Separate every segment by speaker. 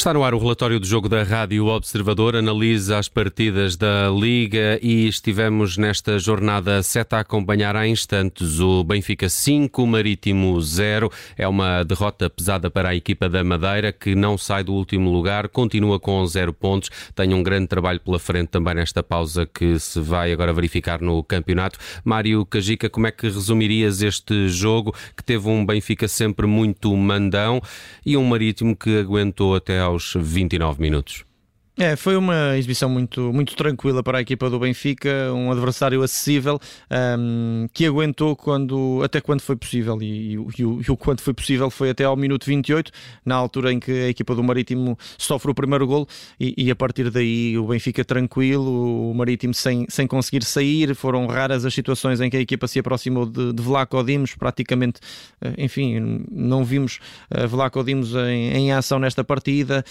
Speaker 1: Está no ar o relatório do jogo da Rádio Observador, analisa as partidas da Liga e estivemos nesta jornada 7 a acompanhar há instantes o Benfica 5, Marítimo 0. É uma derrota pesada para a equipa da Madeira que não sai do último lugar, continua com 0 pontos, tem um grande trabalho pela frente também nesta pausa que se vai agora verificar no campeonato. Mário Cajica, como é que resumirias este jogo que teve um Benfica sempre muito mandão e um Marítimo que aguentou até ao aos 29 minutos.
Speaker 2: É, foi uma exibição muito, muito tranquila para a equipa do Benfica, um adversário acessível um, que aguentou quando, até quando foi possível e, e, e, o, e o quanto foi possível foi até ao minuto 28, na altura em que a equipa do Marítimo sofre o primeiro gol e, e a partir daí o Benfica tranquilo, o Marítimo sem, sem conseguir sair, foram raras as situações em que a equipa se aproximou de, de Vlaco Dimos, praticamente, eh, enfim, não vimos uh, Vlaco Dimos em, em ação nesta partida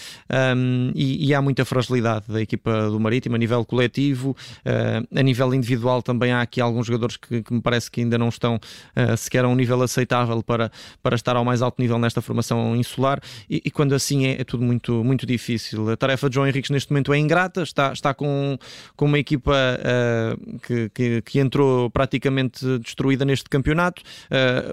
Speaker 2: um, e, há muita fragilidade fragilidade da equipa do Marítimo a nível coletivo, uh, a nível individual também há aqui alguns jogadores que, que me parece que ainda não estão uh, sequer a um nível aceitável para, para estar ao mais alto nível nesta formação insular. E, e quando assim é, é, tudo muito, muito difícil. A tarefa de João Henriques neste momento é ingrata, está, está com, com uma equipa uh, que, que, que, entrou praticamente destruída neste campeonato,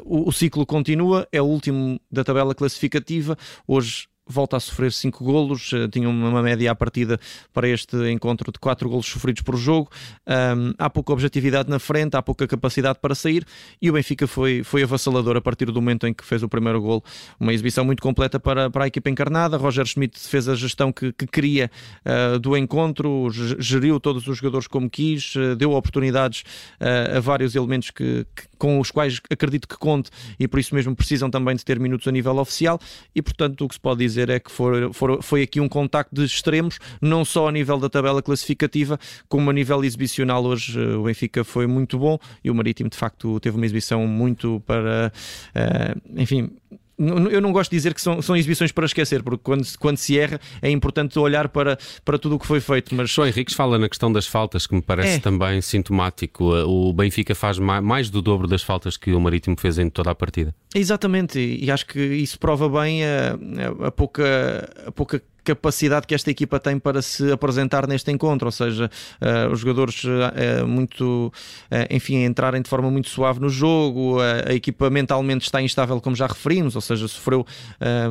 Speaker 2: o, o ciclo continua, é o último da tabela classificativa, hoje volta a sofrer 5 golos, eh, tinha uma média à partida para este encontro de 4 golos sofridos por jogo. Um, há pouca objetividade na frente, há pouca capacidade para sair e o Benfica foi, foi avassalador a partir do momento em que fez o primeiro golo. Uma exibição muito completa para, para a equipa encarnada. Roger Schmidt fez a gestão que, que queria uh, do encontro, geriu todos os jogadores como quis, uh, deu oportunidades uh, a vários elementos que, que, com os quais acredito que conte e por isso mesmo precisam também de ter minutos a nível oficial e portanto o que se pode dizer dizer é que for, for, foi aqui um contacto de extremos, não só a nível da tabela classificativa, como a nível exibicional. Hoje eh, o Benfica foi muito bom e o Marítimo, de facto, teve uma exibição muito para. Uh, enfim eu não gosto de dizer que são, são exibições para esquecer, porque quando, quando se erra é importante olhar para, para tudo o que foi feito. Mas
Speaker 1: João Henriques fala na questão das faltas, que me parece é. também sintomático. O Benfica faz mais do dobro das faltas que o Marítimo fez em toda a partida.
Speaker 2: Exatamente, e acho que isso prova bem a, a, pouca, a pouca capacidade que esta equipa tem para se apresentar neste encontro, ou seja, uh, os jogadores uh, muito, uh, enfim, entrarem de forma muito suave no jogo, a equipa mentalmente está instável, como já referimos, ou seja, sofreu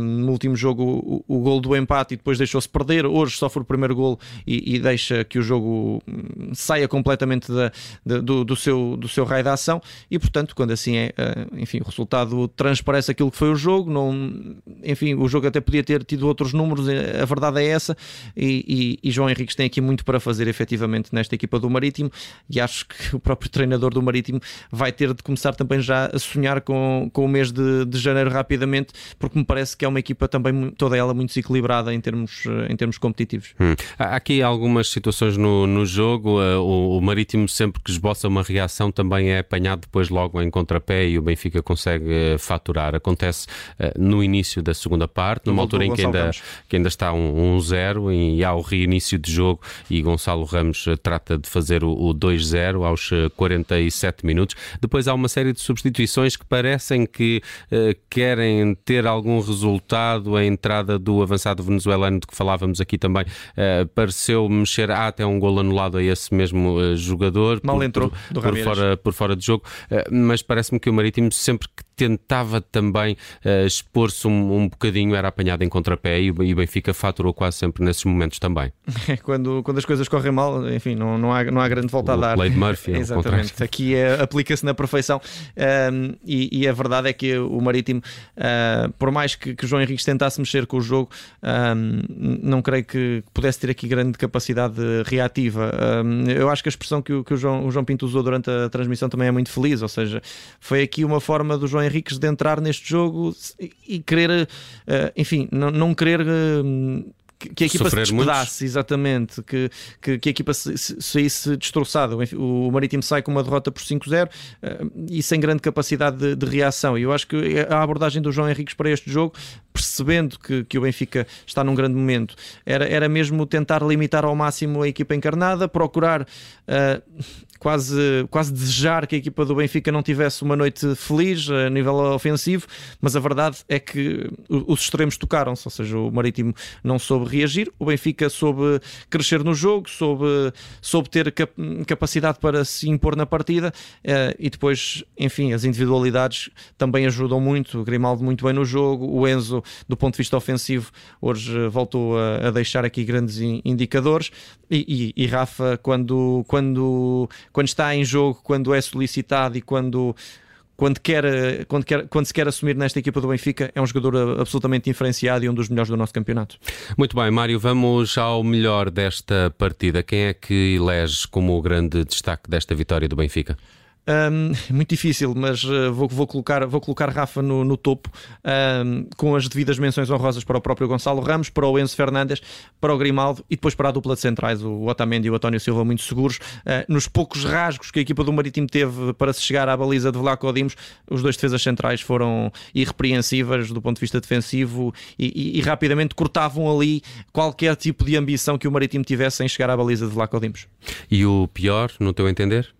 Speaker 2: no último jogo o, o, gol do empate e depois deixou-se perder, hoje sofre o primeiro gol e, e deixa que o jogo hum, saia completamente da, da, do, do, seu, do seu raio de ação. E, portanto, quando assim é, enfim, o resultado transparece aquilo que foi o jogo, não, enfim, o jogo até podia ter tido outros números, a verdade é essa. E, e, e, João Henriques tem aqui muito para fazer efetivamente nesta equipa do Marítimo. E acho que o próprio treinador do Marítimo vai ter de começar também já a sonhar com, com o mês de, de janeiro rapidamente, porque me parece que é uma equipa também toda ela muito desequilibrada em termos, em termos competitivos.
Speaker 1: Hum. Há aqui algumas situações no, no jogo. Eh, o, o Marítimo, sempre que esboça uma reação, também é apanhado depois logo em contrapé e o Benfica consegue eh, faturar. Acontece no início da segunda parte, numa altura em que ainda, que ainda está um 1-0 e há o reinício de jogo e Gonçalo Ramos eh, trata de fazer o, o 2-0 aos 47 eh, minutos. Depois há uma série de substituições que parecem que uh, querem ter algum resultado. A entrada do avançado venezuelano de que falávamos aqui também uh, pareceu mexer. Há até um gol anulado a esse mesmo uh, jogador.
Speaker 2: Mal por, entrou
Speaker 1: por, por fora, por fora de jogo, mas parece-me que o Marítimo sempre que tentava também uh, expor-se um, um bocadinho, era apanhado em contrapé e, o Benfica faturou quase sempre nesses momentos também.
Speaker 2: quando, quando as coisas correm mal, enfim, não, não, há, não há grande volta
Speaker 1: o
Speaker 2: a dar.
Speaker 1: De Murphy.
Speaker 2: É Exatamente, aqui é, aplica-se na perfeição um, e, e, a verdade é que o Marítimo, uh, por mais que, que João Henrique tentasse mexer com o jogo, um, não creio que pudesse ter aqui grande capacidade reativa. Eu acho que a expressão que o, que o, João, o João Pinto usou durante a transmissão também é muito feliz, ou seja, foi aqui uma forma do João Henriques de entrar neste jogo e querer, uh, enfim, não, não querer. Uh, que a equipa Sofrer se despedasse, exatamente, que, que, que, a equipa saísse destroçada. O Marítimo sai com uma derrota por 5-0 uh, e sem grande capacidade de, de, reação. E eu acho que a abordagem do João Henriques para este jogo percebendo que, que o Benfica está num grande momento, era, era mesmo tentar limitar ao máximo a equipa encarnada, procurar uh, quase, quase desejar que a equipa do Benfica não tivesse uma noite feliz a nível ofensivo, mas a verdade é que os extremos tocaram-se, ou seja, o Marítimo não soube reagir, o Benfica soube crescer no jogo, soube, soube ter capacidade para se impor na partida eh, e depois, enfim, as individualidades também ajudam muito, o Grimaldo muito bem no jogo, o Enzo, do ponto de vista ofensivo, hoje voltou a, deixar aqui grandes indicadores e, e, e Rafa, quando, quando quando está em jogo, quando é solicitado e quando quando, quer, quando, quer, quando se quer assumir nesta equipa do Benfica, é um jogador absolutamente diferenciado e um dos melhores do nosso campeonato.
Speaker 1: Muito bem, Mário, vamos ao melhor desta partida. Quem é que eleges como o grande destaque desta vitória do Benfica?
Speaker 2: Um, muito difícil, mas uh, vou, vou, colocar, vou colocar Rafa no, no topo, um, com as devidas menções honrosas para o próprio Gonçalo Ramos, para o Enzo Fernandes, para o Grimaldo e depois para a dupla de centrais, o Otamendi e o António Silva, muito seguros. Uh, nos poucos rasgos que a equipa do Marítimo teve para se chegar à baliza de Vlaco Dimos, os dois defesas centrais foram irrepreensíveis do ponto de vista defensivo e, e, e, rapidamente cortavam ali qualquer tipo de ambição que o Marítimo tivesse em chegar à baliza de Vlaco Dimos.
Speaker 1: E o pior, no teu entender?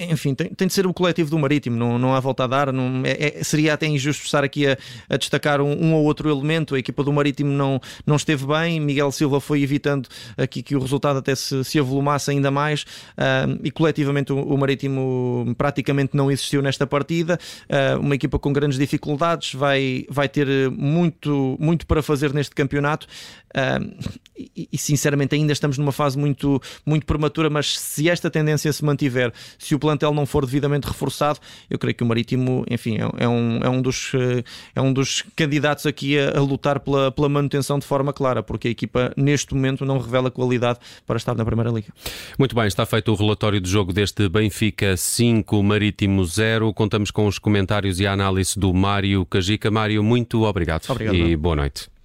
Speaker 2: Enfim, tem, tem, de ser o coletivo do Marítimo, não, não há volta a dar. Não, é, é, seria até injusto estar aqui a, a destacar um, um, ou outro elemento. A equipa do Marítimo não, não esteve bem. Miguel Silva foi evitando aqui que o resultado até se, se avolumasse ainda mais. Uh, e coletivamente o, o, Marítimo praticamente não existiu nesta partida. Uh, uma equipa com grandes dificuldades, vai, vai ter muito, muito para fazer neste campeonato. Uh, e, e, sinceramente ainda estamos numa fase muito, muito prematura, mas se esta tendência se mantiver, se o plantel não for devidamente reforçado, eu creio que o Marítimo, enfim, é, é um, é um, dos, eh, é um dos candidatos aqui a, a, lutar pela, pela manutenção de forma clara, porque a equipa neste momento não revela qualidade para estar na Primeira Liga.
Speaker 1: Muito bem, está feito o relatório do jogo deste Benfica 5, Marítimo 0. Contamos com os comentários e a análise do Mário Cajica. Mário, muito obrigado, obrigado e boa noite.